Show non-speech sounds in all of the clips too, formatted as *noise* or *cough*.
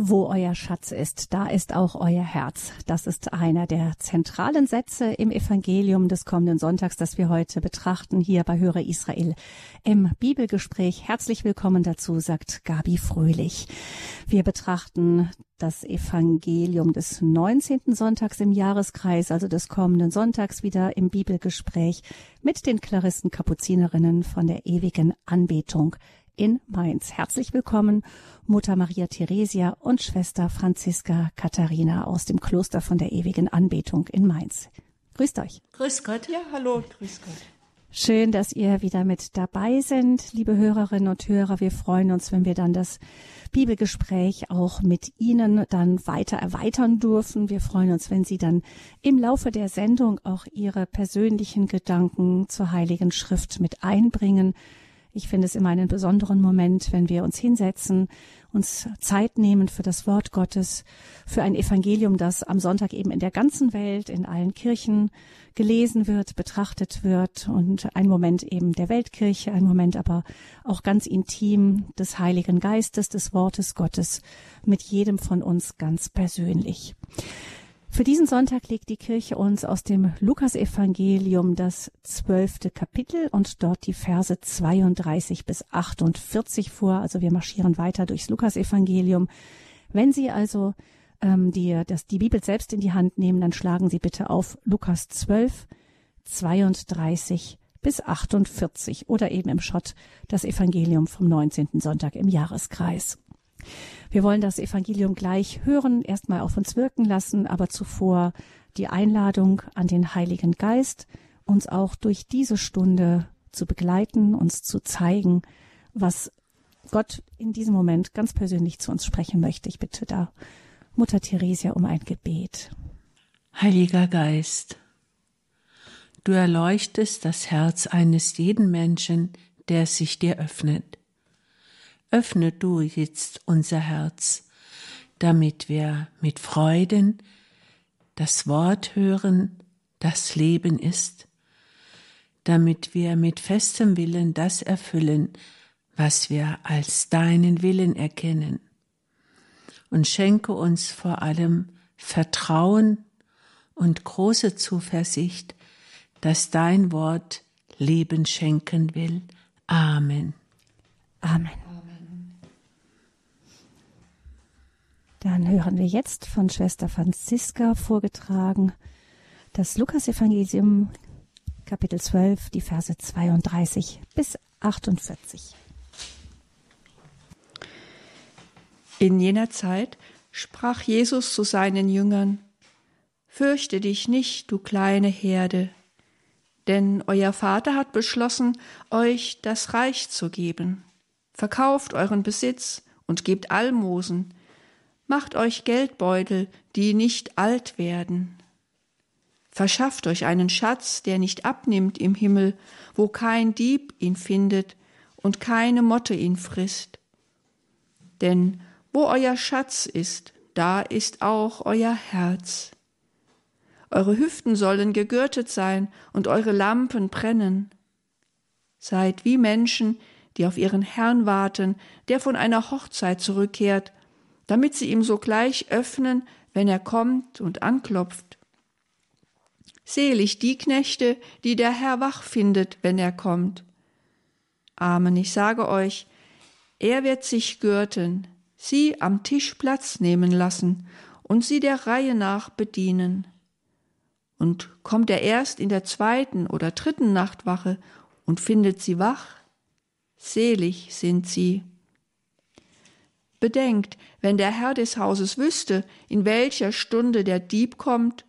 Wo euer Schatz ist, da ist auch euer Herz. Das ist einer der zentralen Sätze im Evangelium des kommenden Sonntags, das wir heute betrachten, hier bei Höre Israel im Bibelgespräch. Herzlich willkommen dazu, sagt Gabi Fröhlich. Wir betrachten das Evangelium des 19. Sonntags im Jahreskreis, also des kommenden Sonntags wieder im Bibelgespräch mit den Claristen Kapuzinerinnen von der ewigen Anbetung in Mainz. Herzlich willkommen, Mutter Maria Theresia und Schwester Franziska Katharina aus dem Kloster von der ewigen Anbetung in Mainz. Grüßt euch. Grüß Gott. Ja, hallo, grüß Gott. Schön, dass ihr wieder mit dabei sind, liebe Hörerinnen und Hörer. Wir freuen uns, wenn wir dann das Bibelgespräch auch mit Ihnen dann weiter erweitern dürfen. Wir freuen uns, wenn Sie dann im Laufe der Sendung auch Ihre persönlichen Gedanken zur Heiligen Schrift mit einbringen. Ich finde es immer einen besonderen Moment, wenn wir uns hinsetzen, uns Zeit nehmen für das Wort Gottes, für ein Evangelium, das am Sonntag eben in der ganzen Welt, in allen Kirchen gelesen wird, betrachtet wird und ein Moment eben der Weltkirche, ein Moment aber auch ganz intim des Heiligen Geistes, des Wortes Gottes mit jedem von uns ganz persönlich. Für diesen Sonntag legt die Kirche uns aus dem Lukasevangelium das zwölfte Kapitel und dort die Verse 32 bis 48 vor. Also wir marschieren weiter durchs Lukasevangelium. Wenn Sie also ähm, die, das, die Bibel selbst in die Hand nehmen, dann schlagen Sie bitte auf Lukas 12, 32 bis 48 oder eben im Schott das Evangelium vom 19. Sonntag im Jahreskreis. Wir wollen das Evangelium gleich hören, erstmal auf uns wirken lassen, aber zuvor die Einladung an den Heiligen Geist, uns auch durch diese Stunde zu begleiten, uns zu zeigen, was Gott in diesem Moment ganz persönlich zu uns sprechen möchte. Ich bitte da Mutter Theresia um ein Gebet. Heiliger Geist, du erleuchtest das Herz eines jeden Menschen, der sich dir öffnet öffne du jetzt unser Herz, damit wir mit Freuden das Wort hören, das Leben ist, damit wir mit festem Willen das erfüllen, was wir als deinen Willen erkennen. Und schenke uns vor allem Vertrauen und große Zuversicht, dass dein Wort Leben schenken will. Amen. Amen. Dann hören wir jetzt von Schwester Franziska vorgetragen das Lukasevangelium Kapitel 12, die Verse 32 bis 48. In jener Zeit sprach Jesus zu seinen Jüngern, Fürchte dich nicht, du kleine Herde, denn euer Vater hat beschlossen, euch das Reich zu geben. Verkauft euren Besitz und gebt Almosen, Macht euch Geldbeutel, die nicht alt werden. Verschafft euch einen Schatz, der nicht abnimmt im Himmel, wo kein Dieb ihn findet und keine Motte ihn frisst. Denn wo euer Schatz ist, da ist auch euer Herz. Eure Hüften sollen gegürtet sein und eure Lampen brennen. Seid wie Menschen, die auf ihren Herrn warten, der von einer Hochzeit zurückkehrt damit sie ihm sogleich öffnen, wenn er kommt und anklopft. Selig die Knechte, die der Herr wach findet, wenn er kommt. Amen, ich sage euch, er wird sich gürten, sie am Tisch Platz nehmen lassen und sie der Reihe nach bedienen. Und kommt er erst in der zweiten oder dritten Nachtwache und findet sie wach, selig sind sie. Bedenkt, wenn der Herr des Hauses wüsste, in welcher Stunde der Dieb kommt,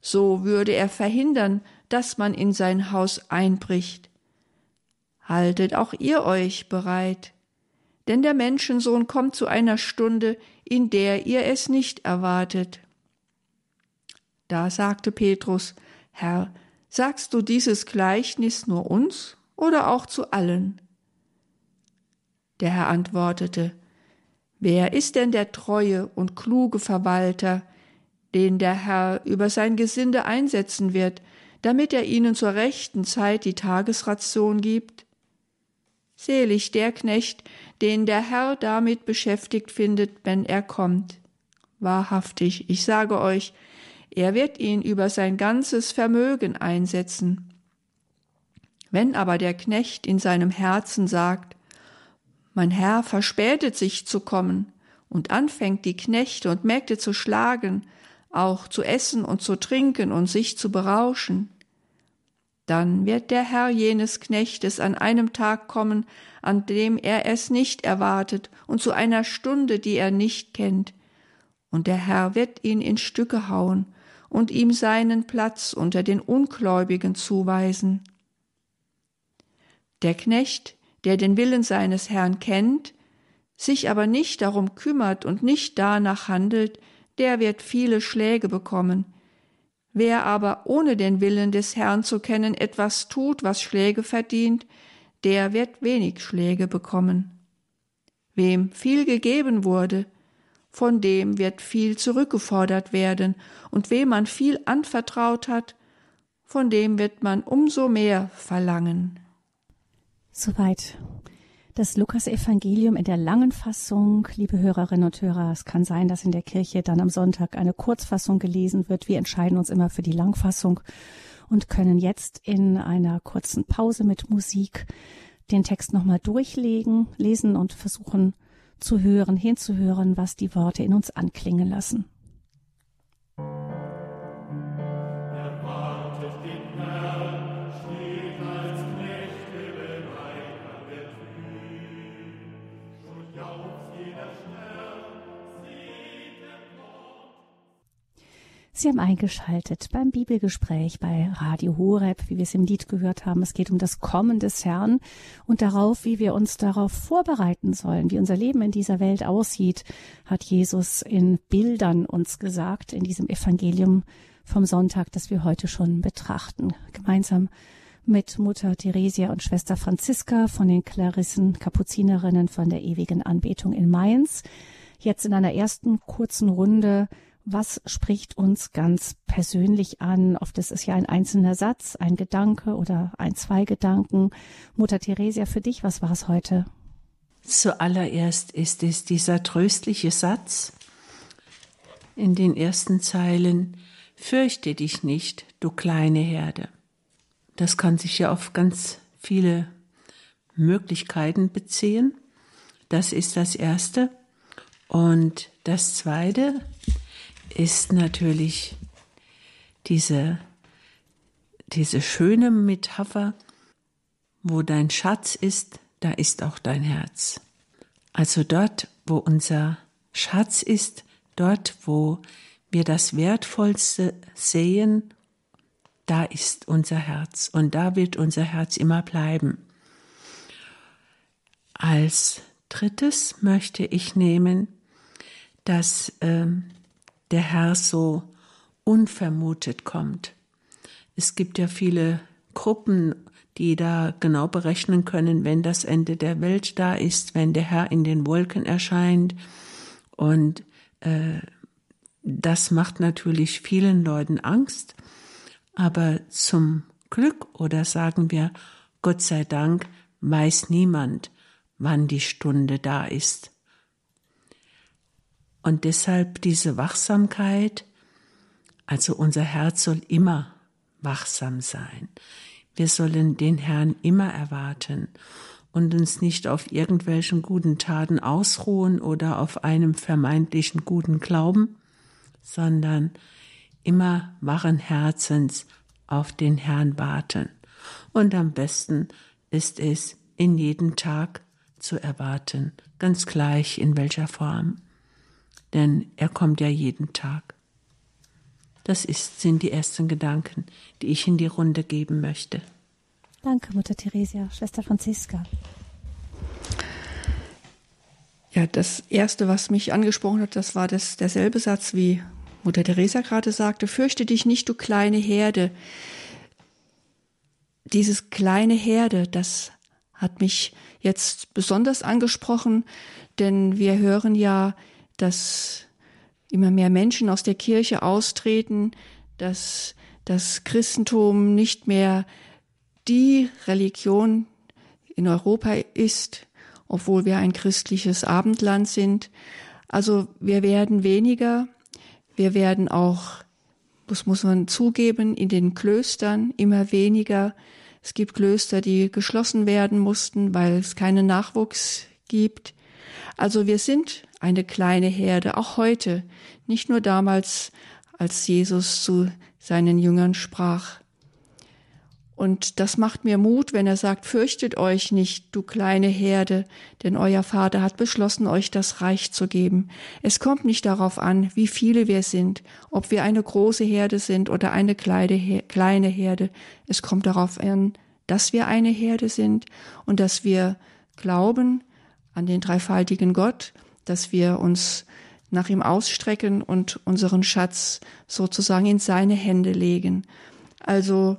so würde er verhindern, dass man in sein Haus einbricht. Haltet auch ihr euch bereit, denn der Menschensohn kommt zu einer Stunde, in der ihr es nicht erwartet. Da sagte Petrus, Herr, sagst du dieses Gleichnis nur uns oder auch zu allen? Der Herr antwortete, Wer ist denn der treue und kluge Verwalter, den der Herr über sein Gesinde einsetzen wird, damit er ihnen zur rechten Zeit die Tagesration gibt? Selig der Knecht, den der Herr damit beschäftigt findet, wenn er kommt. Wahrhaftig, ich sage euch, er wird ihn über sein ganzes Vermögen einsetzen. Wenn aber der Knecht in seinem Herzen sagt, mein Herr verspätet sich zu kommen, und anfängt die Knechte und Mägde zu schlagen, auch zu essen und zu trinken und sich zu berauschen, dann wird der Herr jenes Knechtes an einem Tag kommen, an dem er es nicht erwartet, und zu einer Stunde, die er nicht kennt. Und der Herr wird ihn in Stücke hauen und ihm seinen Platz unter den Ungläubigen zuweisen. Der Knecht, der den Willen seines Herrn kennt, sich aber nicht darum kümmert und nicht danach handelt, der wird viele Schläge bekommen, Wer aber ohne den Willen des Herrn zu kennen etwas tut, was Schläge verdient, der wird wenig Schläge bekommen. Wem viel gegeben wurde, von dem wird viel zurückgefordert werden, und wem man viel anvertraut hat, von dem wird man umso mehr verlangen. Soweit das Lukas-Evangelium in der langen Fassung. Liebe Hörerinnen und Hörer, es kann sein, dass in der Kirche dann am Sonntag eine Kurzfassung gelesen wird. Wir entscheiden uns immer für die Langfassung und können jetzt in einer kurzen Pause mit Musik den Text nochmal durchlegen, lesen und versuchen zu hören, hinzuhören, was die Worte in uns anklingen lassen. Sie haben eingeschaltet beim Bibelgespräch bei Radio Horeb, wie wir es im Lied gehört haben. Es geht um das Kommen des Herrn und darauf, wie wir uns darauf vorbereiten sollen, wie unser Leben in dieser Welt aussieht, hat Jesus in Bildern uns gesagt, in diesem Evangelium vom Sonntag, das wir heute schon betrachten. Gemeinsam mit Mutter Theresia und Schwester Franziska von den Klarissen Kapuzinerinnen von der ewigen Anbetung in Mainz. Jetzt in einer ersten kurzen Runde was spricht uns ganz persönlich an? Oft ist es ja ein einzelner Satz, ein Gedanke oder ein, zwei Gedanken. Mutter Theresia, für dich, was war es heute? Zuallererst ist es dieser tröstliche Satz in den ersten Zeilen, Fürchte dich nicht, du kleine Herde. Das kann sich ja auf ganz viele Möglichkeiten beziehen. Das ist das Erste. Und das Zweite ist natürlich diese, diese schöne Metapher, wo dein Schatz ist, da ist auch dein Herz. Also dort, wo unser Schatz ist, dort, wo wir das Wertvollste sehen, da ist unser Herz und da wird unser Herz immer bleiben. Als drittes möchte ich nehmen, dass ähm, der Herr so unvermutet kommt. Es gibt ja viele Gruppen, die da genau berechnen können, wenn das Ende der Welt da ist, wenn der Herr in den Wolken erscheint. Und äh, das macht natürlich vielen Leuten Angst. Aber zum Glück oder sagen wir, Gott sei Dank, weiß niemand, wann die Stunde da ist. Und deshalb diese Wachsamkeit, also unser Herz soll immer wachsam sein. Wir sollen den Herrn immer erwarten und uns nicht auf irgendwelchen guten Taten ausruhen oder auf einem vermeintlichen guten Glauben, sondern immer wachen Herzens auf den Herrn warten. Und am besten ist es, in jedem Tag zu erwarten, ganz gleich in welcher Form denn er kommt ja jeden Tag. Das ist, sind die ersten Gedanken, die ich in die Runde geben möchte. Danke, Mutter Theresia, Schwester Franziska. Ja, das erste, was mich angesprochen hat, das war das, derselbe Satz, wie Mutter Teresa gerade sagte, fürchte dich nicht, du kleine Herde. Dieses kleine Herde, das hat mich jetzt besonders angesprochen, denn wir hören ja dass immer mehr Menschen aus der Kirche austreten, dass das Christentum nicht mehr die Religion in Europa ist, obwohl wir ein christliches Abendland sind. Also wir werden weniger, wir werden auch, das muss man zugeben, in den Klöstern immer weniger. Es gibt Klöster, die geschlossen werden mussten, weil es keinen Nachwuchs gibt. Also wir sind eine kleine Herde, auch heute, nicht nur damals, als Jesus zu seinen Jüngern sprach. Und das macht mir Mut, wenn er sagt, fürchtet euch nicht, du kleine Herde, denn euer Vater hat beschlossen, euch das Reich zu geben. Es kommt nicht darauf an, wie viele wir sind, ob wir eine große Herde sind oder eine kleine Herde. Es kommt darauf an, dass wir eine Herde sind und dass wir glauben an den dreifaltigen Gott, dass wir uns nach ihm ausstrecken und unseren Schatz sozusagen in seine Hände legen. Also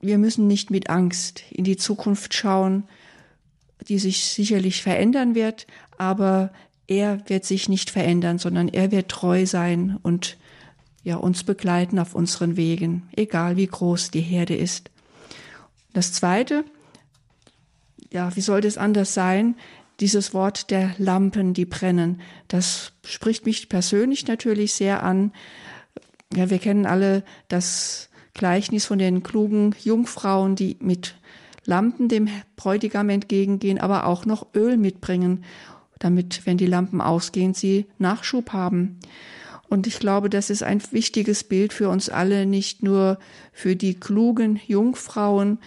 wir müssen nicht mit Angst in die Zukunft schauen, die sich sicherlich verändern wird, aber er wird sich nicht verändern, sondern er wird treu sein und ja, uns begleiten auf unseren Wegen, egal wie groß die Herde ist. Das zweite, ja, wie sollte es anders sein? Dieses Wort der Lampen, die brennen, das spricht mich persönlich natürlich sehr an. Ja, wir kennen alle das Gleichnis von den klugen Jungfrauen, die mit Lampen dem Bräutigam entgegengehen, aber auch noch Öl mitbringen, damit, wenn die Lampen ausgehen, sie Nachschub haben. Und ich glaube, das ist ein wichtiges Bild für uns alle, nicht nur für die klugen Jungfrauen,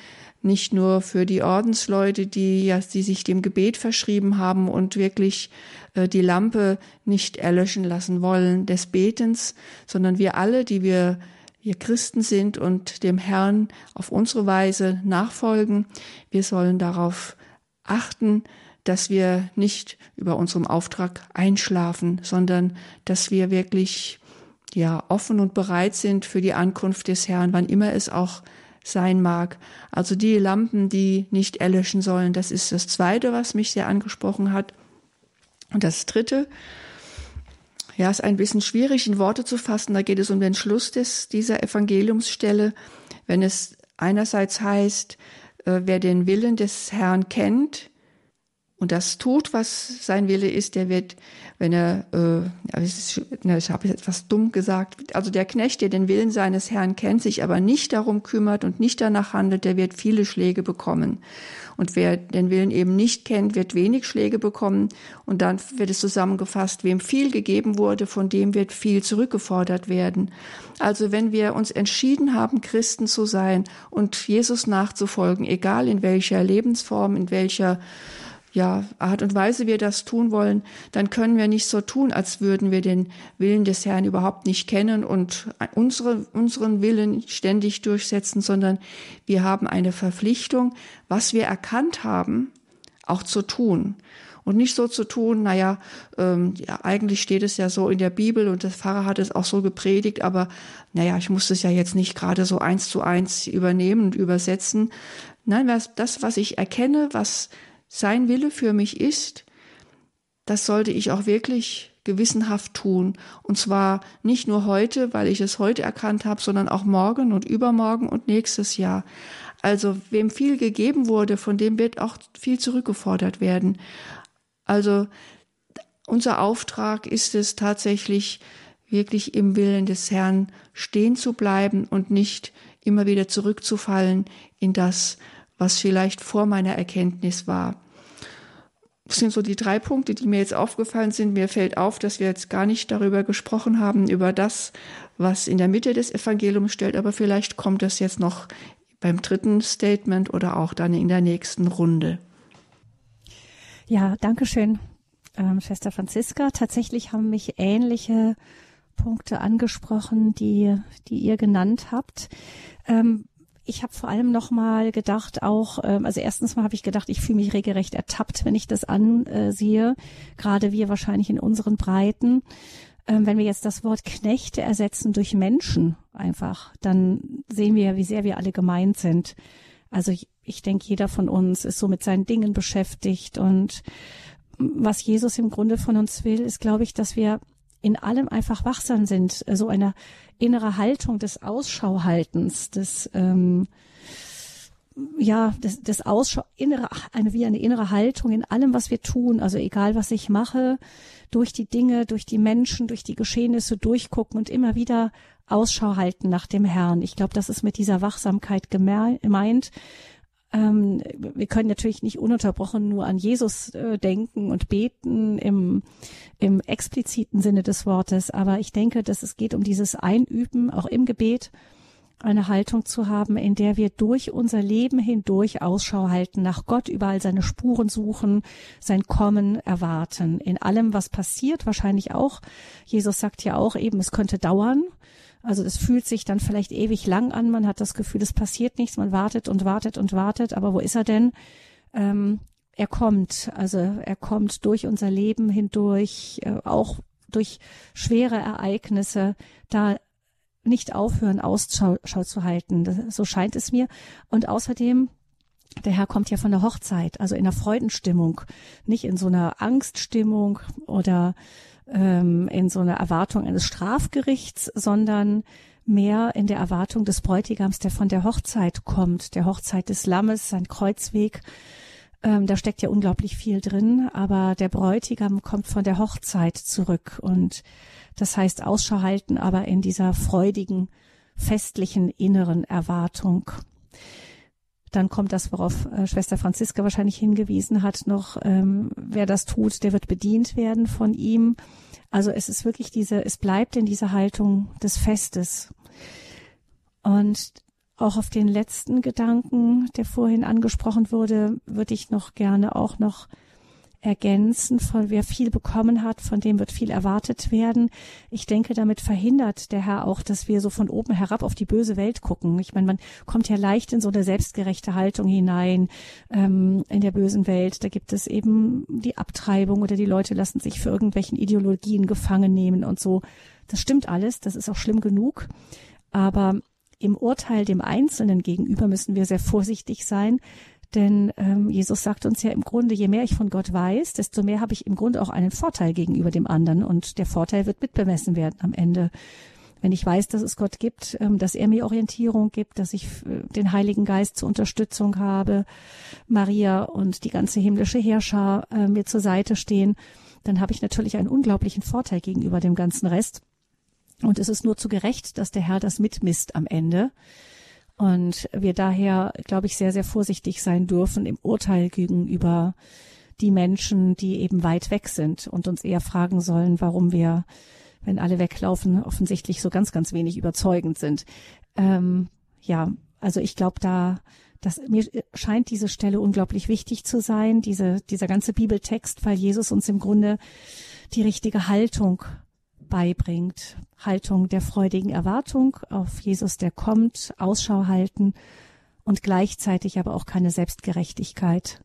nicht nur für die Ordensleute, die ja, die sich dem Gebet verschrieben haben und wirklich äh, die Lampe nicht erlöschen lassen wollen des Betens, sondern wir alle, die wir wir Christen sind und dem Herrn auf unsere Weise nachfolgen. Wir sollen darauf achten, dass wir nicht über unserem Auftrag einschlafen, sondern dass wir wirklich ja offen und bereit sind für die Ankunft des Herrn, wann immer es auch sein mag. Also die Lampen, die nicht erlöschen sollen, das ist das zweite, was mich sehr angesprochen hat. Und das dritte, ja, ist ein bisschen schwierig in Worte zu fassen. Da geht es um den Schluss des, dieser Evangeliumsstelle, wenn es einerseits heißt, äh, wer den Willen des Herrn kennt und das tut, was sein Wille ist, der wird, wenn er, äh, ich habe jetzt etwas dumm gesagt, also der Knecht, der den Willen seines Herrn kennt, sich aber nicht darum kümmert und nicht danach handelt, der wird viele Schläge bekommen. Und wer den Willen eben nicht kennt, wird wenig Schläge bekommen. Und dann wird es zusammengefasst, wem viel gegeben wurde, von dem wird viel zurückgefordert werden. Also wenn wir uns entschieden haben, Christen zu sein und Jesus nachzufolgen, egal in welcher Lebensform, in welcher ja, Art und Weise wir das tun wollen, dann können wir nicht so tun, als würden wir den Willen des Herrn überhaupt nicht kennen und unsere, unseren Willen ständig durchsetzen, sondern wir haben eine Verpflichtung, was wir erkannt haben, auch zu tun. Und nicht so zu tun, naja, ähm, ja, eigentlich steht es ja so in der Bibel und der Pfarrer hat es auch so gepredigt, aber naja, ich muss es ja jetzt nicht gerade so eins zu eins übernehmen und übersetzen. Nein, das, was ich erkenne, was sein Wille für mich ist, das sollte ich auch wirklich gewissenhaft tun. Und zwar nicht nur heute, weil ich es heute erkannt habe, sondern auch morgen und übermorgen und nächstes Jahr. Also wem viel gegeben wurde, von dem wird auch viel zurückgefordert werden. Also unser Auftrag ist es tatsächlich, wirklich im Willen des Herrn stehen zu bleiben und nicht immer wieder zurückzufallen in das, was vielleicht vor meiner Erkenntnis war. Das sind so die drei Punkte, die mir jetzt aufgefallen sind. Mir fällt auf, dass wir jetzt gar nicht darüber gesprochen haben, über das, was in der Mitte des Evangeliums stellt, aber vielleicht kommt das jetzt noch beim dritten Statement oder auch dann in der nächsten Runde. Ja, danke schön, ähm, Schwester Franziska. Tatsächlich haben mich ähnliche Punkte angesprochen, die, die ihr genannt habt. Ähm, ich habe vor allem noch mal gedacht, auch, ähm, also erstens mal habe ich gedacht, ich fühle mich regelrecht ertappt, wenn ich das ansehe, gerade wir wahrscheinlich in unseren Breiten. Ähm, wenn wir jetzt das Wort Knechte ersetzen durch Menschen einfach, dann sehen wir ja, wie sehr wir alle gemeint sind. Also ich, ich denke, jeder von uns ist so mit seinen Dingen beschäftigt und was Jesus im Grunde von uns will, ist, glaube ich, dass wir in allem einfach wachsam sind, so eine innere Haltung des Ausschauhaltens, des ähm, ja, das, das Ausschau, innere, eine, wie eine innere Haltung in allem, was wir tun. Also egal, was ich mache, durch die Dinge, durch die Menschen, durch die Geschehnisse durchgucken und immer wieder Ausschau halten nach dem Herrn. Ich glaube, das ist mit dieser Wachsamkeit gemeint. Ähm, wir können natürlich nicht ununterbrochen nur an Jesus äh, denken und beten im, im expliziten Sinne des Wortes, aber ich denke, dass es geht um dieses Einüben, auch im Gebet, eine Haltung zu haben, in der wir durch unser Leben hindurch Ausschau halten, nach Gott überall seine Spuren suchen, sein Kommen erwarten. In allem, was passiert, wahrscheinlich auch. Jesus sagt ja auch eben, es könnte dauern. Also das fühlt sich dann vielleicht ewig lang an. Man hat das Gefühl, es passiert nichts. Man wartet und wartet und wartet. Aber wo ist er denn? Ähm, er kommt. Also er kommt durch unser Leben hindurch, äh, auch durch schwere Ereignisse. Da nicht aufhören, Ausschau zu halten. so scheint es mir. Und außerdem, der Herr kommt ja von der Hochzeit, also in einer Freudenstimmung, nicht in so einer Angststimmung oder ähm, in so einer Erwartung eines Strafgerichts, sondern mehr in der Erwartung des Bräutigams, der von der Hochzeit kommt, der Hochzeit des Lammes, sein Kreuzweg. Ähm, da steckt ja unglaublich viel drin, aber der Bräutigam kommt von der Hochzeit zurück und das heißt Ausschau halten, aber in dieser freudigen, festlichen inneren Erwartung. Dann kommt das, worauf äh, Schwester Franziska wahrscheinlich hingewiesen hat, noch, ähm, wer das tut, der wird bedient werden von ihm. Also es ist wirklich diese, es bleibt in dieser Haltung des Festes. Und auch auf den letzten Gedanken, der vorhin angesprochen wurde, würde ich noch gerne auch noch ergänzen, von wer viel bekommen hat, von dem wird viel erwartet werden. Ich denke, damit verhindert der Herr auch, dass wir so von oben herab auf die böse Welt gucken. Ich meine, man kommt ja leicht in so eine selbstgerechte Haltung hinein ähm, in der bösen Welt. Da gibt es eben die Abtreibung oder die Leute lassen sich für irgendwelchen Ideologien gefangen nehmen und so. Das stimmt alles, das ist auch schlimm genug. Aber im Urteil dem Einzelnen gegenüber müssen wir sehr vorsichtig sein, denn ähm, Jesus sagt uns ja im Grunde, je mehr ich von Gott weiß, desto mehr habe ich im Grunde auch einen Vorteil gegenüber dem anderen. Und der Vorteil wird mitbemessen werden am Ende. Wenn ich weiß, dass es Gott gibt, ähm, dass er mir Orientierung gibt, dass ich äh, den Heiligen Geist zur Unterstützung habe, Maria und die ganze himmlische Herrscher äh, mir zur Seite stehen, dann habe ich natürlich einen unglaublichen Vorteil gegenüber dem ganzen Rest. Und es ist nur zu gerecht, dass der Herr das mitmisst am Ende. Und wir daher, glaube ich, sehr, sehr vorsichtig sein dürfen im Urteil gegenüber die Menschen, die eben weit weg sind und uns eher fragen sollen, warum wir, wenn alle weglaufen, offensichtlich so ganz, ganz wenig überzeugend sind. Ähm, ja, also ich glaube, da, das, mir scheint diese Stelle unglaublich wichtig zu sein, diese, dieser ganze Bibeltext, weil Jesus uns im Grunde die richtige Haltung beibringt. Haltung der freudigen Erwartung auf Jesus, der kommt, Ausschau halten und gleichzeitig aber auch keine Selbstgerechtigkeit.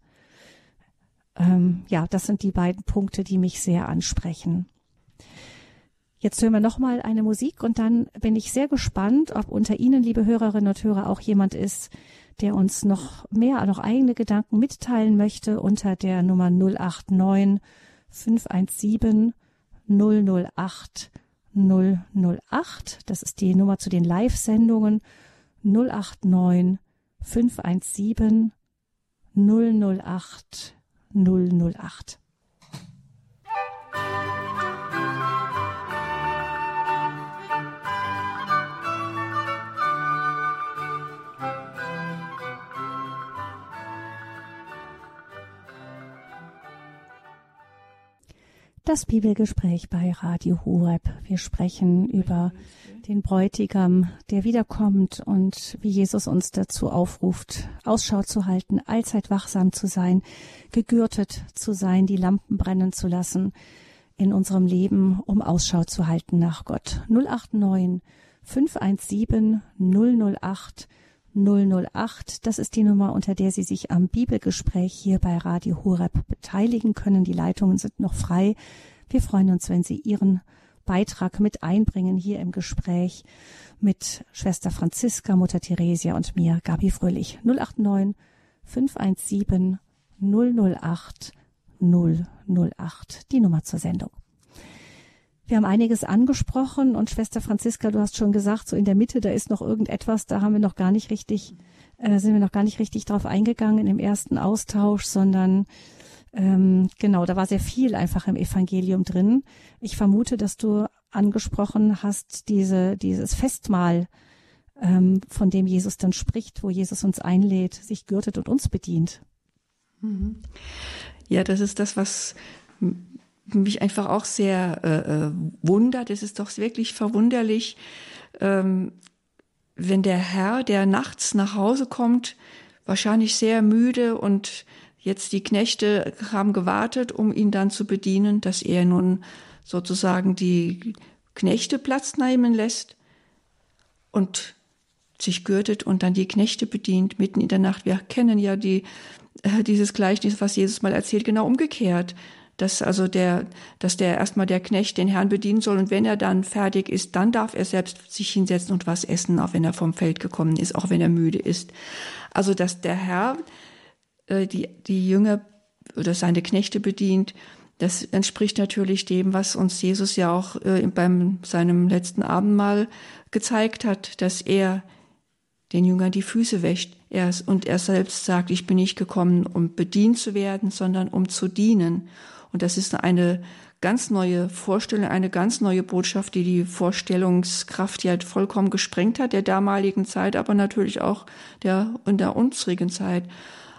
Ähm, ja, das sind die beiden Punkte, die mich sehr ansprechen. Jetzt hören wir nochmal eine Musik und dann bin ich sehr gespannt, ob unter Ihnen, liebe Hörerinnen und Hörer, auch jemand ist, der uns noch mehr, noch eigene Gedanken mitteilen möchte unter der Nummer 089 517 008 008. Das ist die Nummer zu den Live-Sendungen 089 517 008 008. Das Bibelgespräch bei Radio Horeb. Wir sprechen über den Bräutigam, der wiederkommt und wie Jesus uns dazu aufruft, Ausschau zu halten, allzeit wachsam zu sein, gegürtet zu sein, die Lampen brennen zu lassen in unserem Leben, um Ausschau zu halten nach Gott. 089 517 008 008. Das ist die Nummer, unter der Sie sich am Bibelgespräch hier bei Radio Horeb beteiligen können. Die Leitungen sind noch frei. Wir freuen uns, wenn Sie Ihren Beitrag mit einbringen hier im Gespräch mit Schwester Franziska, Mutter Theresia und mir, Gabi Fröhlich. 089 517 008 008, die Nummer zur Sendung. Wir haben einiges angesprochen und Schwester Franziska, du hast schon gesagt, so in der Mitte, da ist noch irgendetwas, da haben wir noch gar nicht richtig äh, sind wir noch gar nicht richtig drauf eingegangen im ersten Austausch, sondern ähm, genau, da war sehr viel einfach im Evangelium drin. Ich vermute, dass du angesprochen hast, diese, dieses Festmahl, ähm, von dem Jesus dann spricht, wo Jesus uns einlädt, sich gürtet und uns bedient. Mhm. Ja, das ist das, was mich einfach auch sehr äh, äh, wundert. Es ist doch wirklich verwunderlich, ähm, wenn der Herr, der nachts nach Hause kommt, wahrscheinlich sehr müde und Jetzt die Knechte haben gewartet, um ihn dann zu bedienen, dass er nun sozusagen die Knechte Platz nehmen lässt und sich gürtet und dann die Knechte bedient mitten in der Nacht. Wir kennen ja die, äh, dieses Gleichnis, was Jesus mal erzählt, genau umgekehrt. Dass also der, dass der erstmal der Knecht den Herrn bedienen soll und wenn er dann fertig ist, dann darf er selbst sich hinsetzen und was essen, auch wenn er vom Feld gekommen ist, auch wenn er müde ist. Also dass der Herr äh, die, die Jünger oder seine Knechte bedient. Das entspricht natürlich dem, was uns Jesus ja auch äh, beim seinem letzten Abendmahl gezeigt hat, dass er den Jüngern die Füße wäscht. Er, und er selbst sagt, ich bin nicht gekommen, um bedient zu werden, sondern um zu dienen. Und das ist eine ganz neue Vorstellung, eine ganz neue Botschaft, die die Vorstellungskraft ja vollkommen gesprengt hat, der damaligen Zeit, aber natürlich auch der, in der unsrigen Zeit.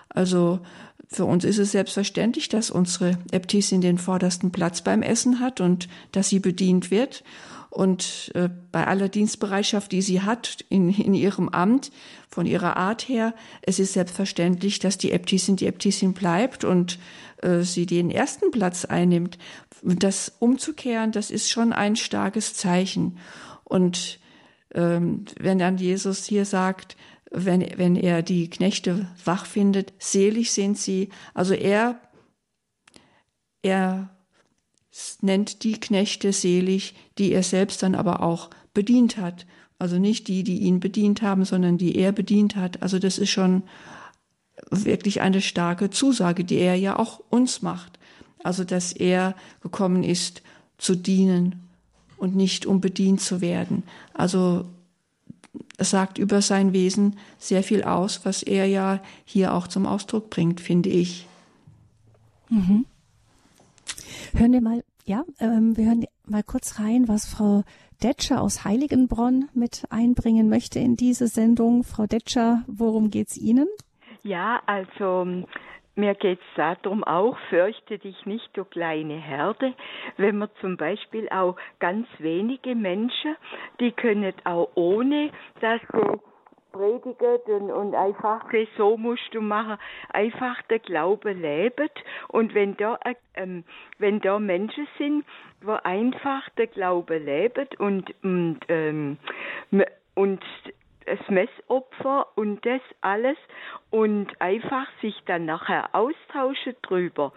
Also für uns ist es selbstverständlich, dass unsere Äbtissin den vordersten Platz beim Essen hat und dass sie bedient wird. Und äh, bei aller Dienstbereitschaft, die sie hat in, in ihrem Amt, von ihrer Art her, es ist selbstverständlich, dass die Äbtissin die Äbtissin bleibt und äh, sie den ersten Platz einnimmt. Das umzukehren, das ist schon ein starkes Zeichen. Und ähm, wenn dann Jesus hier sagt, wenn, wenn er die Knechte wach findet, selig sind sie. Also er, er nennt die Knechte selig, die er selbst dann aber auch bedient hat. Also nicht die, die ihn bedient haben, sondern die er bedient hat. Also das ist schon wirklich eine starke Zusage, die er ja auch uns macht. Also dass er gekommen ist zu dienen und nicht um bedient zu werden. Also es sagt über sein Wesen sehr viel aus, was er ja hier auch zum Ausdruck bringt, finde ich. Mhm. Hören wir mal, ja, ähm, wir hören mal kurz rein, was Frau Detscher aus Heiligenbronn mit einbringen möchte in diese Sendung. Frau Detscher, worum geht's Ihnen? Ja, also mir geht es darum auch, fürchte dich nicht, du kleine Herde. Wenn man zum Beispiel auch ganz wenige Menschen, die können auch ohne, dass sie predigen und, einfach so musst du machen, einfach der Glaube lebt. Und wenn da, ähm, wenn da Menschen sind, wo einfach der Glaube lebt und, und, ähm, und das Messopfer und das alles und einfach sich dann nachher austauschen drüber.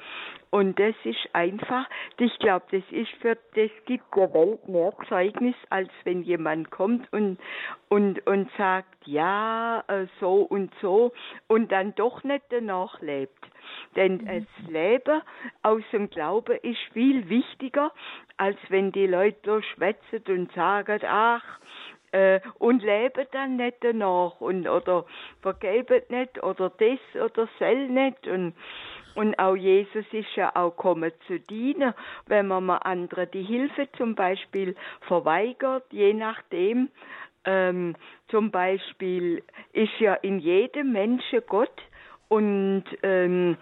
Und das ist einfach, ich glaube, das ist für, das gibt der Welt mehr Zeugnis, als wenn jemand kommt und, und, und sagt, ja, äh, so und so und dann doch nicht danach lebt. Denn mhm. das Leben aus dem Glauben ist viel wichtiger, als wenn die Leute schwätzen und sagen, ach, äh, und leben dann nicht danach und oder vergeben nicht oder das oder sel nicht und und auch Jesus ist ja auch gekommen zu dienen, wenn man mal anderen die Hilfe zum Beispiel verweigert, je nachdem. Ähm, zum Beispiel ist ja in jedem Menschen Gott und ähm,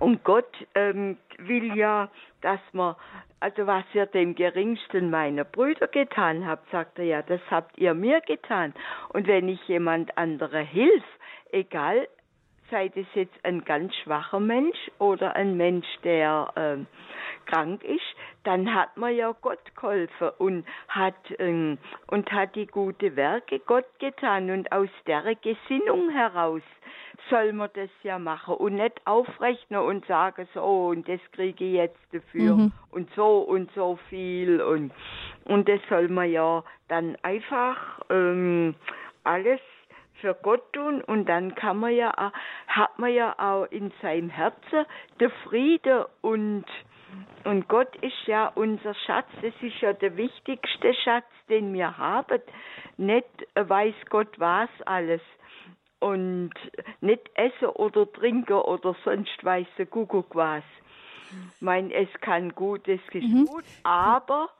und Gott ähm, will ja, dass man also was ihr dem geringsten meiner Brüder getan habt, sagt er ja, das habt ihr mir getan. Und wenn ich jemand andere hilf, egal, sei es jetzt ein ganz schwacher Mensch oder ein Mensch, der äh, krank ist, dann hat man ja Gott geholfen und hat ähm, und hat die gute Werke Gott getan und aus der Gesinnung heraus soll man das ja machen und nicht aufrechnen und sagen so und das kriege ich jetzt dafür mhm. und so und so viel und und das soll man ja dann einfach ähm, alles für Gott tun und dann kann man ja hat man ja auch in seinem Herzen der Friede und und Gott ist ja unser Schatz, das ist ja der wichtigste Schatz, den wir haben. Nicht weiß Gott was alles, und nicht essen oder trinken oder sonst weiß der Kuckuck was. Ich meine, es kann gut, es ist mhm. gut, aber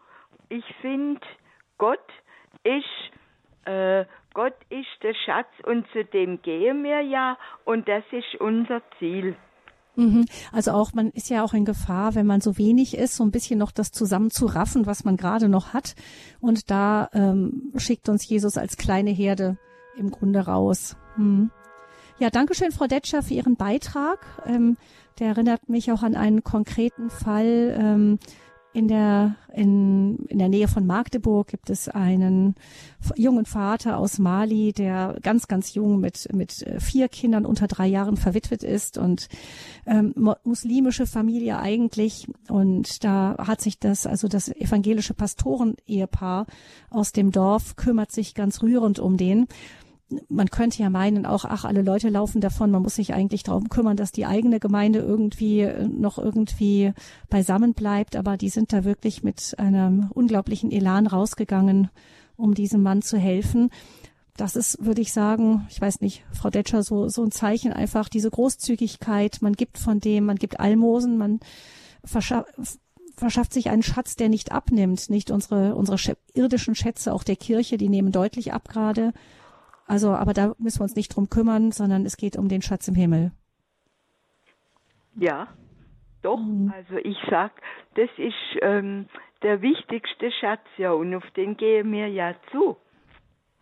ich finde, Gott ist, äh, Gott ist der Schatz und zu dem gehen wir ja und das ist unser Ziel. Mhm. Also auch, man ist ja auch in Gefahr, wenn man so wenig ist, so ein bisschen noch das zusammenzuraffen, was man gerade noch hat. Und da ähm, schickt uns Jesus als kleine Herde im Grunde raus. Hm. Ja, danke schön, Frau Detscher, für Ihren Beitrag. Ähm, der erinnert mich auch an einen konkreten Fall. Ähm, in der, in, in der Nähe von Magdeburg gibt es einen jungen Vater aus Mali, der ganz, ganz jung mit, mit vier Kindern unter drei Jahren verwitwet ist und ähm, muslimische Familie eigentlich. Und da hat sich das, also das evangelische Pastoren-Ehepaar aus dem Dorf kümmert sich ganz rührend um den man könnte ja meinen, auch, ach, alle Leute laufen davon, man muss sich eigentlich darum kümmern, dass die eigene Gemeinde irgendwie äh, noch irgendwie beisammen bleibt, aber die sind da wirklich mit einem unglaublichen Elan rausgegangen, um diesem Mann zu helfen. Das ist, würde ich sagen, ich weiß nicht, Frau Detscher, so, so ein Zeichen einfach, diese Großzügigkeit, man gibt von dem, man gibt Almosen, man verschafft, verschafft sich einen Schatz, der nicht abnimmt, nicht unsere, unsere irdischen Schätze, auch der Kirche, die nehmen deutlich ab gerade. Also, aber da müssen wir uns nicht drum kümmern, sondern es geht um den Schatz im Himmel. Ja, doch. Mhm. Also ich sag, das ist ähm, der wichtigste Schatz, ja, und auf den gehen wir ja zu.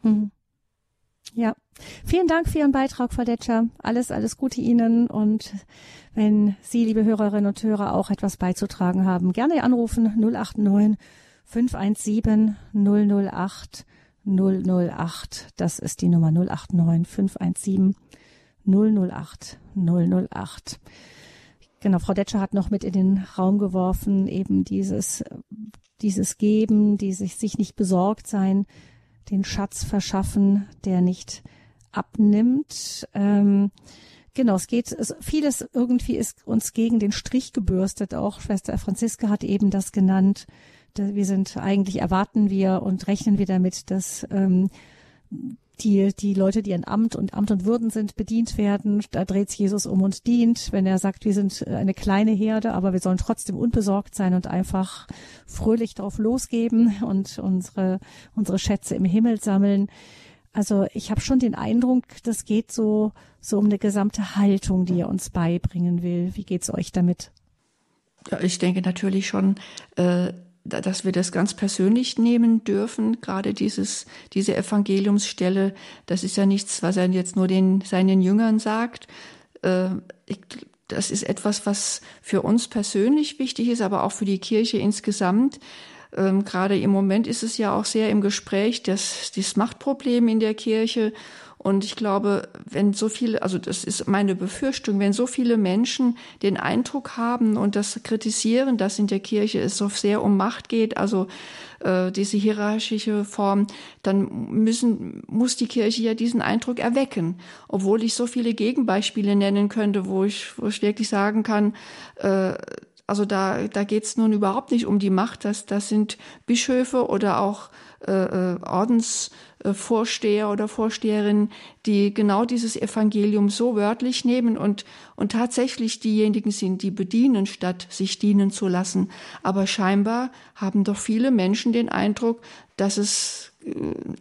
Mhm. Ja, vielen Dank für Ihren Beitrag, Frau Detscher. Alles, alles Gute Ihnen. Und wenn Sie, liebe Hörerinnen und Hörer, auch etwas beizutragen haben, gerne anrufen 089 517 008 008. Das ist die Nummer 089 517 008 008. Genau, Frau Detscher hat noch mit in den Raum geworfen, eben dieses, dieses Geben, dieses sich nicht besorgt sein, den Schatz verschaffen, der nicht abnimmt. Ähm, genau, es geht, es, vieles irgendwie ist uns gegen den Strich gebürstet. Auch Schwester Franziska hat eben das genannt wir sind eigentlich erwarten wir und rechnen wir damit, dass ähm, die, die Leute, die in Amt und Amt und Würden sind, bedient werden. Da dreht sich Jesus um und dient, wenn er sagt, wir sind eine kleine Herde, aber wir sollen trotzdem unbesorgt sein und einfach fröhlich drauf losgeben und unsere, unsere Schätze im Himmel sammeln. Also ich habe schon den Eindruck, das geht so, so um eine gesamte Haltung, die er uns beibringen will. Wie geht's euch damit? Ja, ich denke natürlich schon, äh, dass wir das ganz persönlich nehmen dürfen, gerade dieses, diese Evangeliumsstelle, das ist ja nichts, was er jetzt nur den, seinen Jüngern sagt. Äh, ich, das ist etwas, was für uns persönlich wichtig ist, aber auch für die Kirche insgesamt. Ähm, gerade im Moment ist es ja auch sehr im Gespräch, das, das Machtproblem in der Kirche und ich glaube, wenn so viele, also das ist meine Befürchtung, wenn so viele Menschen den Eindruck haben und das kritisieren, dass in der Kirche es so sehr um Macht geht, also äh, diese hierarchische Form, dann müssen, muss die Kirche ja diesen Eindruck erwecken. Obwohl ich so viele Gegenbeispiele nennen könnte, wo ich, wo ich wirklich sagen kann, äh, also da, da geht es nun überhaupt nicht um die Macht, das, das sind Bischöfe oder auch äh, äh Ordens Vorsteher oder Vorsteherinnen, die genau dieses Evangelium so wörtlich nehmen und, und tatsächlich diejenigen sind, die bedienen, statt sich dienen zu lassen. Aber scheinbar haben doch viele Menschen den Eindruck, dass es äh,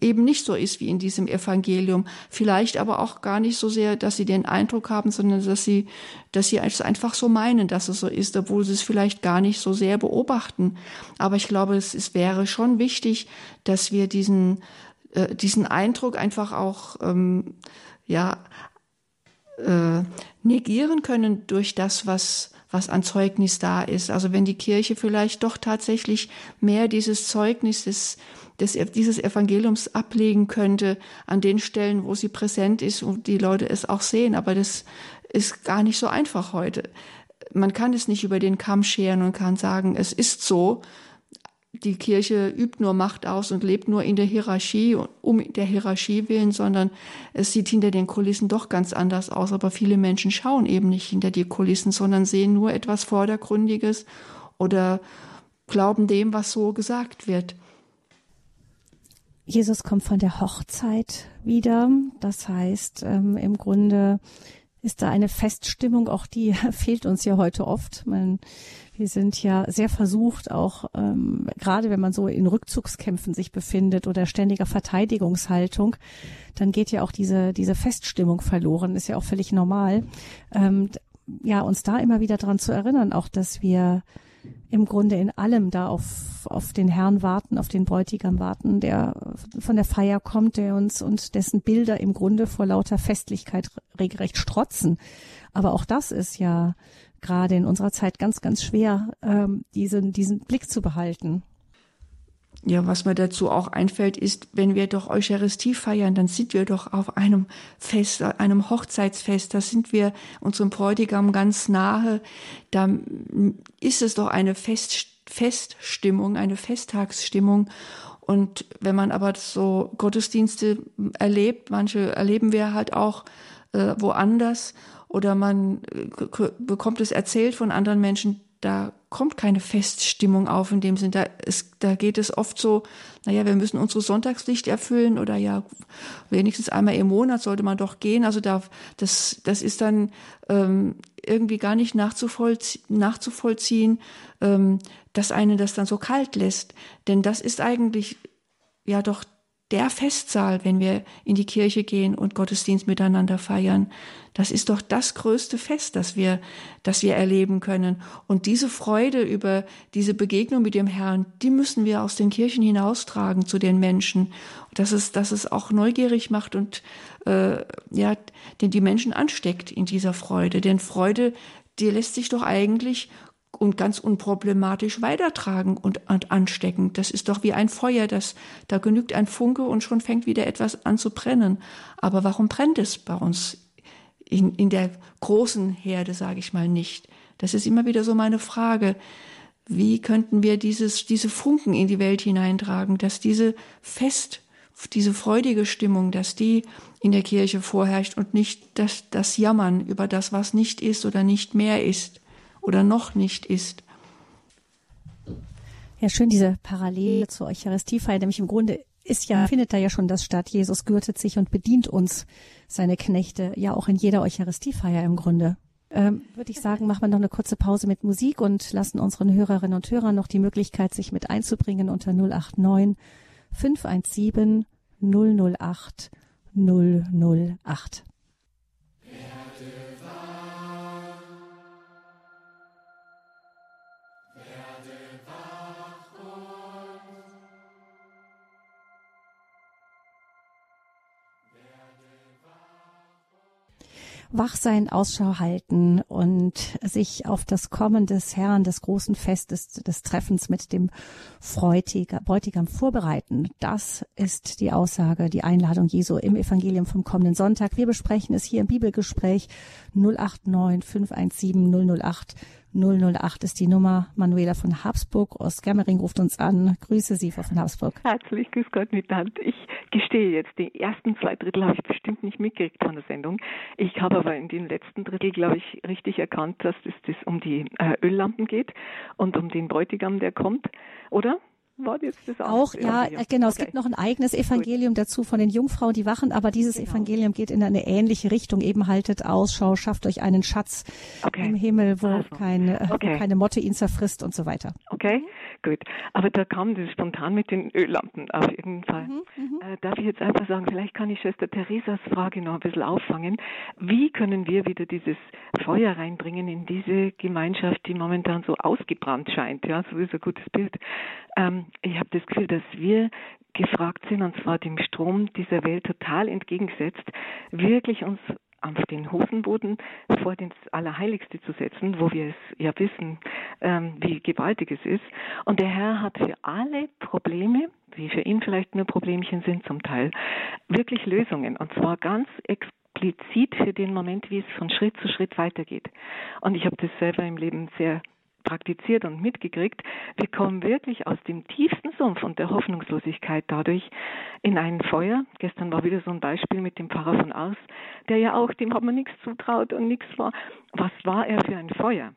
eben nicht so ist wie in diesem Evangelium. Vielleicht aber auch gar nicht so sehr, dass sie den Eindruck haben, sondern dass sie, dass sie es einfach so meinen, dass es so ist, obwohl sie es vielleicht gar nicht so sehr beobachten. Aber ich glaube, es, es wäre schon wichtig, dass wir diesen äh, diesen Eindruck einfach auch ähm, ja äh, negieren können durch das, was was an Zeugnis da ist. Also wenn die Kirche vielleicht doch tatsächlich mehr dieses Zeugnis des, des, dieses Evangeliums ablegen könnte an den Stellen, wo sie präsent ist und die Leute es auch sehen. Aber das ist gar nicht so einfach heute. Man kann es nicht über den Kamm scheren und kann sagen, es ist so, die Kirche übt nur Macht aus und lebt nur in der Hierarchie, um der Hierarchie willen, sondern es sieht hinter den Kulissen doch ganz anders aus. Aber viele Menschen schauen eben nicht hinter die Kulissen, sondern sehen nur etwas Vordergründiges oder glauben dem, was so gesagt wird. Jesus kommt von der Hochzeit wieder. Das heißt, ähm, im Grunde ist da eine Feststimmung, auch die *laughs* fehlt uns ja heute oft. Man, wir sind ja sehr versucht, auch ähm, gerade wenn man so in Rückzugskämpfen sich befindet oder ständiger Verteidigungshaltung, dann geht ja auch diese, diese Feststimmung verloren, ist ja auch völlig normal. Ähm, ja, uns da immer wieder dran zu erinnern, auch dass wir im Grunde in allem da auf, auf den Herrn warten, auf den Bräutigam warten, der von der Feier kommt, der uns und dessen Bilder im Grunde vor lauter Festlichkeit regelrecht strotzen. Aber auch das ist ja gerade in unserer Zeit ganz, ganz schwer, ähm, diesen, diesen Blick zu behalten. Ja, was mir dazu auch einfällt, ist, wenn wir doch Eucharistie feiern, dann sind wir doch auf einem Fest, einem Hochzeitsfest, da sind wir unserem Bräutigam ganz nahe. Da ist es doch eine Fest, Feststimmung, eine Festtagsstimmung. Und wenn man aber so Gottesdienste erlebt, manche erleben wir halt auch äh, woanders oder man äh, bekommt es erzählt von anderen Menschen, da kommt keine Feststimmung auf in dem Sinn. Da, ist, da geht es oft so, naja, wir müssen unsere Sonntagspflicht erfüllen oder ja, wenigstens einmal im Monat sollte man doch gehen. Also da, das, das ist dann ähm, irgendwie gar nicht nachzuvollzie nachzuvollziehen, ähm, dass einen das dann so kalt lässt. Denn das ist eigentlich ja doch der Festsaal, wenn wir in die Kirche gehen und Gottesdienst miteinander feiern. Das ist doch das größte Fest, das wir, das wir erleben können. Und diese Freude über diese Begegnung mit dem Herrn, die müssen wir aus den Kirchen hinaustragen zu den Menschen. Dass es, dass es auch neugierig macht und, äh, ja, den die Menschen ansteckt in dieser Freude. Denn Freude, die lässt sich doch eigentlich und ganz unproblematisch weitertragen und, und anstecken. Das ist doch wie ein Feuer, das, da genügt ein Funke und schon fängt wieder etwas an zu brennen. Aber warum brennt es bei uns in, in der großen Herde, sage ich mal, nicht? Das ist immer wieder so meine Frage. Wie könnten wir dieses, diese Funken in die Welt hineintragen, dass diese Fest, diese freudige Stimmung, dass die in der Kirche vorherrscht und nicht das, das Jammern über das, was nicht ist oder nicht mehr ist oder noch nicht ist. Ja, schön diese Parallele zur Eucharistiefeier, nämlich im Grunde ist ja, findet da ja schon das statt. Jesus gürtet sich und bedient uns, seine Knechte, ja auch in jeder Eucharistiefeier im Grunde. Ähm, Würde ich sagen, machen wir noch eine kurze Pause mit Musik und lassen unseren Hörerinnen und Hörern noch die Möglichkeit, sich mit einzubringen unter 089 517 008 008. wach sein, Ausschau halten und sich auf das Kommen des Herrn, des großen Festes, des Treffens mit dem Bräutigam vorbereiten. Das ist die Aussage, die Einladung Jesu im Evangelium vom kommenden Sonntag. Wir besprechen es hier im Bibelgespräch 089 517 008 008 ist die Nummer. Manuela von Habsburg aus Germering ruft uns an. Grüße Sie, Frau von Habsburg. Herzlich grüß Gott miteinander. Ich gestehe jetzt, die ersten zwei Drittel habe ich bestimmt nicht mitgekriegt von der Sendung. Ich habe aber in dem letzten Drittel, glaube ich, richtig erkannt, dass es das um die äh, Öllampen geht und um den Bräutigam, der kommt, oder? War jetzt das auch? Ja, ja, genau. Okay. Es gibt noch ein eigenes Evangelium Gut. dazu von den Jungfrauen, die wachen, aber dieses genau. Evangelium geht in eine ähnliche Richtung. Eben haltet Ausschau, schafft euch einen Schatz okay. im Himmel, wo also. keine, okay. keine Motte ihn zerfrisst und so weiter. Okay, gut. Aber da kam das spontan mit den Öllampen auf jeden Fall. Mhm, mhm, äh, darf ich jetzt einfach sagen, vielleicht kann ich Schwester Theresas Frage noch ein bisschen auffangen. Wie können wir wieder dieses Feuer reinbringen in diese Gemeinschaft, die momentan so ausgebrannt scheint? Ja, so ist ein gutes Bild. Ähm, ich habe das Gefühl, dass wir gefragt sind, und zwar dem Strom dieser Welt total entgegengesetzt, wirklich uns auf den Hosenboden vor das Allerheiligste zu setzen, wo wir es ja wissen, ähm, wie gewaltig es ist. Und der Herr hat für alle Probleme, die für ihn vielleicht nur Problemchen sind zum Teil, wirklich Lösungen. Und zwar ganz explizit für den Moment, wie es von Schritt zu Schritt weitergeht. Und ich habe das selber im Leben sehr praktiziert und mitgekriegt, wir kommen wirklich aus dem tiefsten Sumpf und der Hoffnungslosigkeit dadurch in ein Feuer. Gestern war wieder so ein Beispiel mit dem Pfarrer von Ars, der ja auch, dem hat man nichts zutraut und nichts war. Was war er für ein Feuer?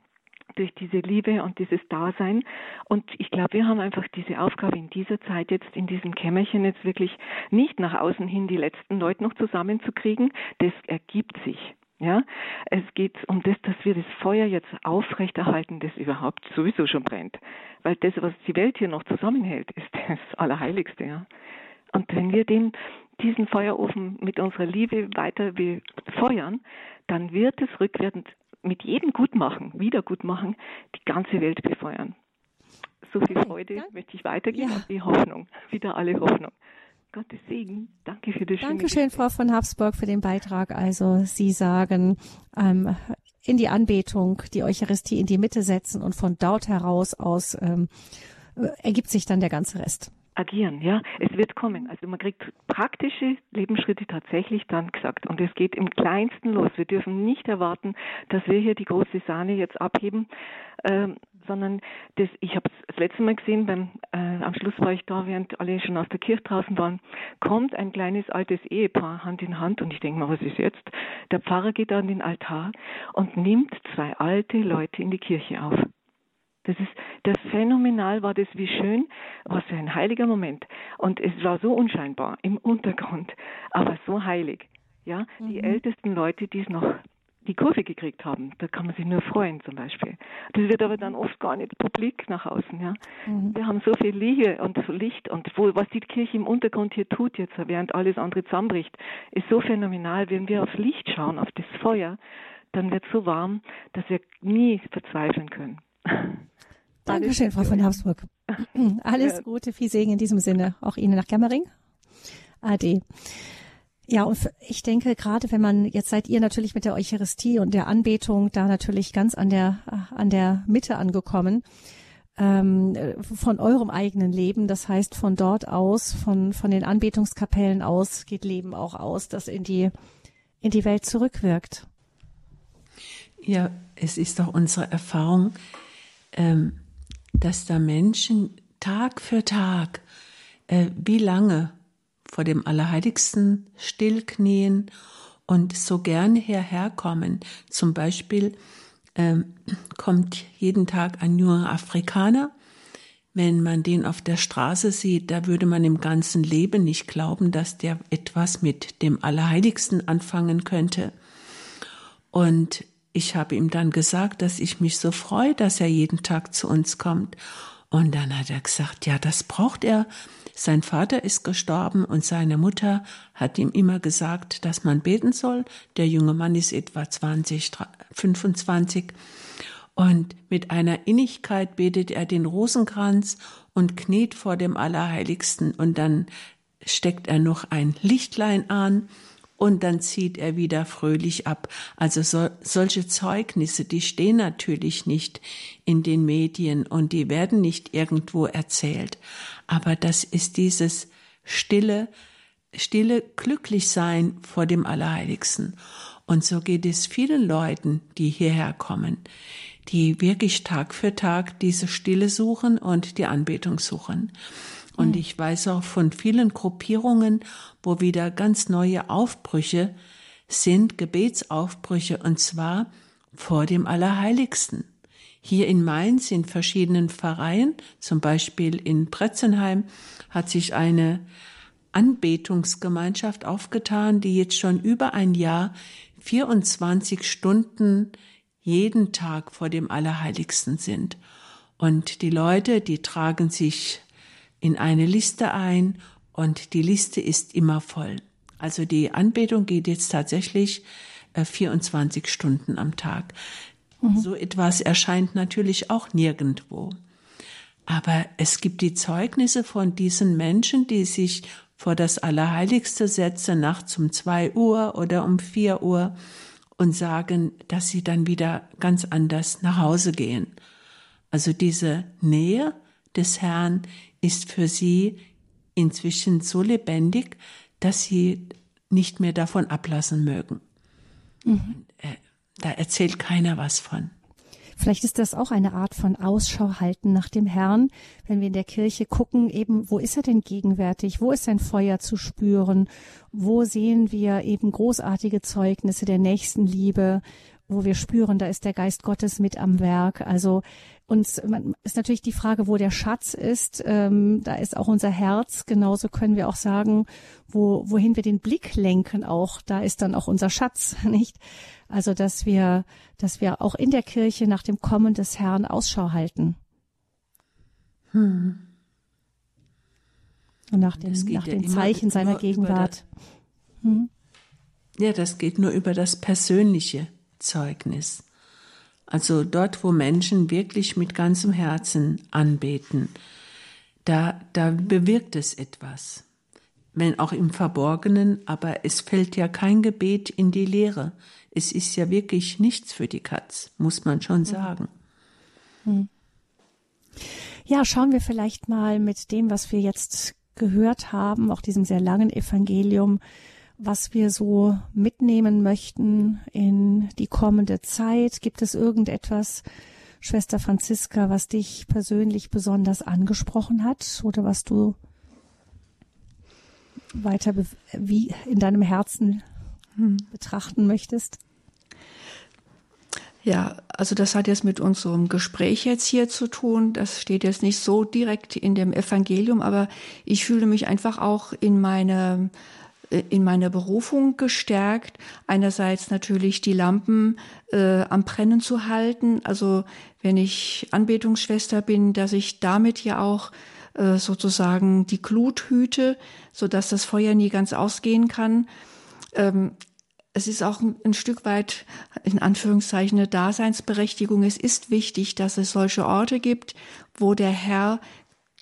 durch diese Liebe und dieses Dasein. Und ich glaube, wir haben einfach diese Aufgabe in dieser Zeit jetzt in diesem Kämmerchen jetzt wirklich nicht nach außen hin die letzten Leute noch zusammenzukriegen. Das ergibt sich. Ja, es geht um das, dass wir das Feuer jetzt aufrechterhalten, das überhaupt sowieso schon brennt. Weil das, was die Welt hier noch zusammenhält, *laughs* ist das Allerheiligste, ja. Und wenn wir den, diesen Feuerofen mit unserer Liebe weiter befeuern, dann wird es rückwärts mit jedem Gutmachen, Wiedergutmachen, die ganze Welt befeuern. So viel Freude ja. möchte ich weitergeben ja. und die Hoffnung, wieder alle Hoffnung. Gottes Segen. Danke für das Dankeschön, Frau von Habsburg, für den Beitrag. Also Sie sagen, ähm, in die Anbetung, die Eucharistie in die Mitte setzen und von dort heraus aus ähm, ergibt sich dann der ganze Rest agieren, ja. Es wird kommen. Also man kriegt praktische Lebensschritte tatsächlich dann gesagt. Und es geht im Kleinsten los. Wir dürfen nicht erwarten, dass wir hier die große Sahne jetzt abheben, ähm, sondern das, ich habe es das letzte Mal gesehen, beim, äh, am Schluss war ich da, während alle schon aus der Kirche draußen waren, kommt ein kleines altes Ehepaar Hand in Hand und ich denke mal, was ist jetzt? Der Pfarrer geht an den Altar und nimmt zwei alte Leute in die Kirche auf. Das ist, das phänomenal war das, wie schön, was für ein heiliger Moment. Und es war so unscheinbar im Untergrund, aber so heilig. Ja, mhm. die ältesten Leute, die es noch die Kurve gekriegt haben, da kann man sich nur freuen zum Beispiel. Das wird aber dann oft gar nicht publik nach außen. Ja, mhm. wir haben so viel Liebe und Licht und wo, was die Kirche im Untergrund hier tut jetzt, während alles andere zusammenbricht, ist so phänomenal. Wenn wir aufs Licht schauen, auf das Feuer, dann wird es so warm, dass wir nie verzweifeln können. *laughs* Dankeschön, Frau von Habsburg. *laughs* Alles Gute, viel Segen in diesem Sinne. Auch Ihnen nach Gemmering. Ade. Ja, und ich denke, gerade wenn man, jetzt seid ihr natürlich mit der Eucharistie und der Anbetung da natürlich ganz an der, an der Mitte angekommen, ähm, von eurem eigenen Leben. Das heißt, von dort aus, von, von den Anbetungskapellen aus, geht Leben auch aus, das in die, in die Welt zurückwirkt. Ja, es ist doch unsere Erfahrung, ähm, dass da Menschen Tag für Tag, äh, wie lange vor dem Allerheiligsten stillknien und so gerne hierher kommen. Zum Beispiel ähm, kommt jeden Tag ein junger Afrikaner. Wenn man den auf der Straße sieht, da würde man im ganzen Leben nicht glauben, dass der etwas mit dem Allerheiligsten anfangen könnte. Und ich habe ihm dann gesagt, dass ich mich so freue, dass er jeden Tag zu uns kommt. Und dann hat er gesagt, ja, das braucht er. Sein Vater ist gestorben und seine Mutter hat ihm immer gesagt, dass man beten soll. Der junge Mann ist etwa 20, 25. Und mit einer Innigkeit betet er den Rosenkranz und kniet vor dem Allerheiligsten und dann steckt er noch ein Lichtlein an und dann zieht er wieder fröhlich ab. Also so, solche Zeugnisse, die stehen natürlich nicht in den Medien und die werden nicht irgendwo erzählt. Aber das ist dieses stille, stille Glücklichsein vor dem Allerheiligsten. Und so geht es vielen Leuten, die hierher kommen, die wirklich Tag für Tag diese Stille suchen und die Anbetung suchen. Und hm. ich weiß auch von vielen Gruppierungen, wo wieder ganz neue Aufbrüche sind, Gebetsaufbrüche, und zwar vor dem Allerheiligsten. Hier in Mainz in verschiedenen Pfarreien, zum Beispiel in Bretzenheim, hat sich eine Anbetungsgemeinschaft aufgetan, die jetzt schon über ein Jahr 24 Stunden jeden Tag vor dem Allerheiligsten sind. Und die Leute, die tragen sich in eine Liste ein und die Liste ist immer voll. Also die Anbetung geht jetzt tatsächlich 24 äh, Stunden am Tag. Mhm. So etwas erscheint natürlich auch nirgendwo. Aber es gibt die Zeugnisse von diesen Menschen, die sich vor das Allerheiligste setzen, nachts um zwei Uhr oder um vier Uhr und sagen, dass sie dann wieder ganz anders nach Hause gehen. Also diese Nähe des Herrn ist für sie inzwischen so lebendig, dass sie nicht mehr davon ablassen mögen. Mhm. Äh, da erzählt keiner was von. Vielleicht ist das auch eine Art von Ausschau halten nach dem Herrn, wenn wir in der Kirche gucken, eben, wo ist er denn gegenwärtig? Wo ist sein Feuer zu spüren? Wo sehen wir eben großartige Zeugnisse der Nächstenliebe? wo wir spüren, da ist der Geist Gottes mit am Werk. Also man, ist natürlich die Frage, wo der Schatz ist. Ähm, da ist auch unser Herz. Genauso können wir auch sagen, wo, wohin wir den Blick lenken. Auch da ist dann auch unser Schatz, *laughs* nicht? Also dass wir, dass wir auch in der Kirche nach dem Kommen des Herrn Ausschau halten. Hm. Und nach den, nach ja Zeichen seiner Gegenwart. Hm? Ja, das geht nur über das persönliche Zeugnis. Also dort, wo Menschen wirklich mit ganzem Herzen anbeten, da, da bewirkt es etwas. Wenn auch im Verborgenen, aber es fällt ja kein Gebet in die Leere. Es ist ja wirklich nichts für die Katz, muss man schon sagen. Hm. Ja, schauen wir vielleicht mal mit dem, was wir jetzt gehört haben, auch diesem sehr langen Evangelium, was wir so mitnehmen möchten in die kommende Zeit. Gibt es irgendetwas, Schwester Franziska, was dich persönlich besonders angesprochen hat oder was du weiter wie in deinem Herzen hm. betrachten möchtest? Ja, also das hat jetzt mit unserem Gespräch jetzt hier zu tun. Das steht jetzt nicht so direkt in dem Evangelium, aber ich fühle mich einfach auch in meine in meiner Berufung gestärkt. Einerseits natürlich die Lampen äh, am Brennen zu halten. Also wenn ich Anbetungsschwester bin, dass ich damit ja auch äh, sozusagen die Glut hüte, so dass das Feuer nie ganz ausgehen kann. Ähm, es ist auch ein, Stück weit in Anführungszeichen eine Daseinsberechtigung. Es ist wichtig, dass es solche Orte gibt, wo der Herr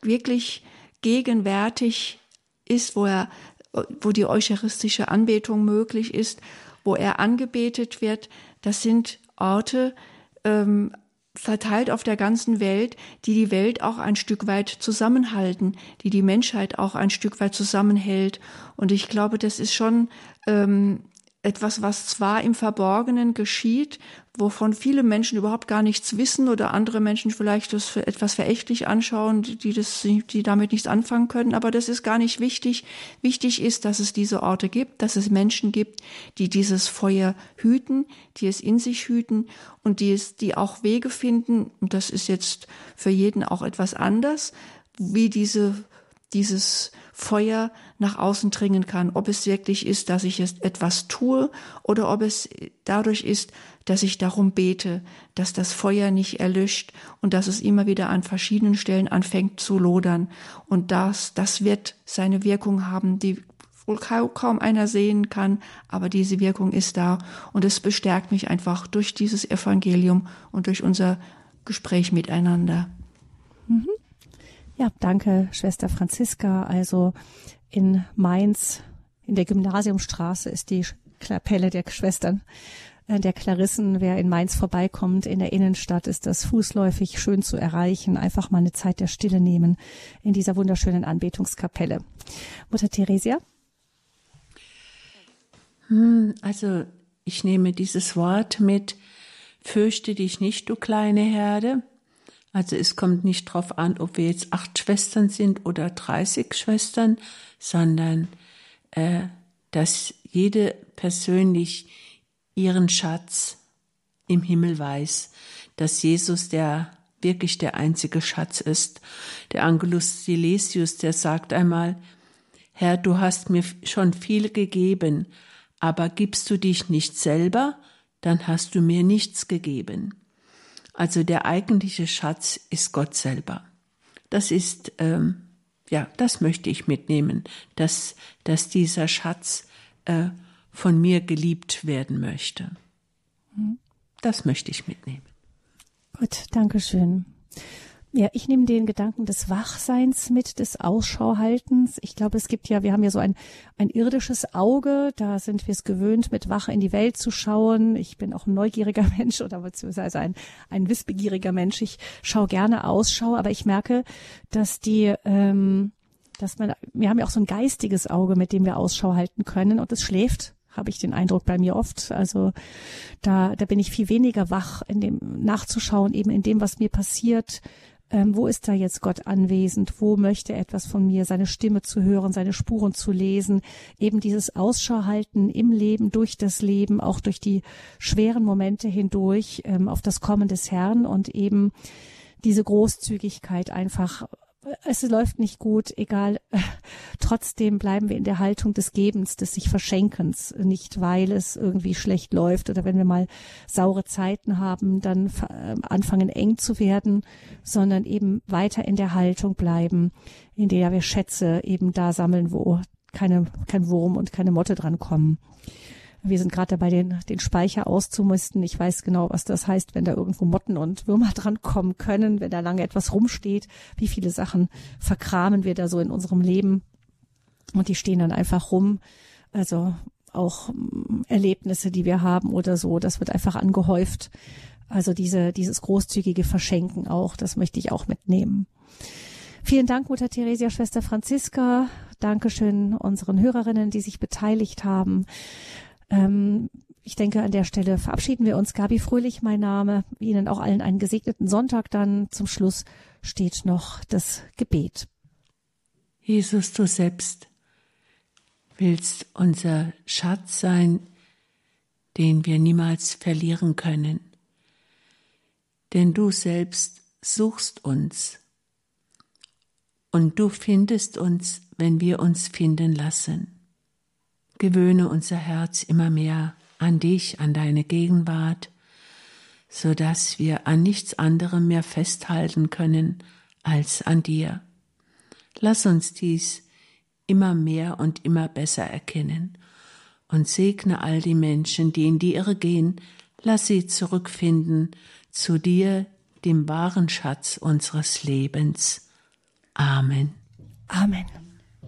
wirklich gegenwärtig ist, wo er, wo die eucharistische Anbetung möglich ist, wo er angebetet wird. Das sind Orte, ähm, verteilt auf der ganzen Welt, die die Welt auch ein Stück weit zusammenhalten, die die Menschheit auch ein Stück weit zusammenhält. Und ich glaube, das ist schon ähm, etwas, was zwar im Verborgenen geschieht, wovon viele Menschen überhaupt gar nichts wissen oder andere Menschen vielleicht das für etwas verächtlich anschauen, die das, die damit nichts anfangen können, aber das ist gar nicht wichtig. Wichtig ist, dass es diese Orte gibt, dass es Menschen gibt, die dieses Feuer hüten, die es in sich hüten und die es, die auch Wege finden, und das ist jetzt für jeden auch etwas anders, wie diese dieses Feuer nach außen dringen kann, ob es wirklich ist, dass ich es etwas tue oder ob es dadurch ist, dass ich darum bete, dass das Feuer nicht erlischt und dass es immer wieder an verschiedenen Stellen anfängt zu lodern. Und das, das wird seine Wirkung haben, die wohl kaum einer sehen kann, aber diese Wirkung ist da und es bestärkt mich einfach durch dieses Evangelium und durch unser Gespräch miteinander. Mhm. Ja, danke, Schwester Franziska. Also in Mainz, in der Gymnasiumstraße ist die Kapelle der Schwestern äh, der Klarissen, wer in Mainz vorbeikommt, in der Innenstadt ist das fußläufig schön zu erreichen. Einfach mal eine Zeit der Stille nehmen in dieser wunderschönen Anbetungskapelle. Mutter Theresia? Hm, also ich nehme dieses Wort mit, fürchte dich nicht, du kleine Herde. Also es kommt nicht darauf an, ob wir jetzt acht Schwestern sind oder 30 Schwestern, sondern äh, dass jede persönlich ihren Schatz im Himmel weiß, dass Jesus der wirklich der einzige Schatz ist. Der Angelus Silesius, der sagt einmal, Herr, du hast mir schon viel gegeben, aber gibst du dich nicht selber, dann hast du mir nichts gegeben. Also der eigentliche Schatz ist Gott selber. Das ist, ähm, ja, das möchte ich mitnehmen, dass, dass dieser Schatz äh, von mir geliebt werden möchte. Das möchte ich mitnehmen. Gut, danke schön. Ja, ich nehme den Gedanken des Wachseins mit, des Ausschauhaltens. Ich glaube, es gibt ja, wir haben ja so ein, ein irdisches Auge, da sind wir es gewöhnt, mit Wache in die Welt zu schauen. Ich bin auch ein neugieriger *laughs* Mensch oder beziehungsweise ein, ein wissbegieriger Mensch. Ich schaue gerne Ausschau, aber ich merke, dass die, ähm, dass man, wir haben ja auch so ein geistiges Auge, mit dem wir Ausschau halten können und es schläft habe ich den Eindruck bei mir oft. Also da, da bin ich viel weniger wach, in dem nachzuschauen, eben in dem, was mir passiert, ähm, wo ist da jetzt Gott anwesend, wo möchte er etwas von mir, seine Stimme zu hören, seine Spuren zu lesen, eben dieses Ausschau halten im Leben, durch das Leben, auch durch die schweren Momente hindurch ähm, auf das Kommen des Herrn und eben diese Großzügigkeit einfach es läuft nicht gut, egal. *laughs* Trotzdem bleiben wir in der Haltung des Gebens, des sich Verschenkens, nicht weil es irgendwie schlecht läuft oder wenn wir mal saure Zeiten haben, dann ähm, anfangen eng zu werden, sondern eben weiter in der Haltung bleiben, in der wir Schätze eben da sammeln, wo keine, kein Wurm und keine Motte dran kommen. Wir sind gerade dabei, den, den Speicher auszumisten. Ich weiß genau, was das heißt, wenn da irgendwo Motten und Würmer *laughs* dran kommen können, wenn da lange etwas rumsteht. Wie viele Sachen verkramen wir da so in unserem Leben? Und die stehen dann einfach rum. Also auch mm, Erlebnisse, die wir haben oder so, das wird einfach angehäuft. Also diese, dieses großzügige Verschenken auch, das möchte ich auch mitnehmen. Vielen Dank, Mutter Theresia, Schwester Franziska. Dankeschön unseren Hörerinnen, die sich beteiligt haben. Ähm, ich denke, an der Stelle verabschieden wir uns. Gabi Fröhlich, mein Name. Ihnen auch allen einen gesegneten Sonntag. Dann zum Schluss steht noch das Gebet. Jesus, du selbst willst unser Schatz sein, den wir niemals verlieren können. Denn du selbst suchst uns und du findest uns, wenn wir uns finden lassen. Gewöhne unser Herz immer mehr an dich, an deine Gegenwart, so dass wir an nichts anderem mehr festhalten können als an dir. Lass uns dies immer mehr und immer besser erkennen und segne all die Menschen, die in die Irre gehen, lass sie zurückfinden zu dir, dem wahren Schatz unseres Lebens. Amen. Amen.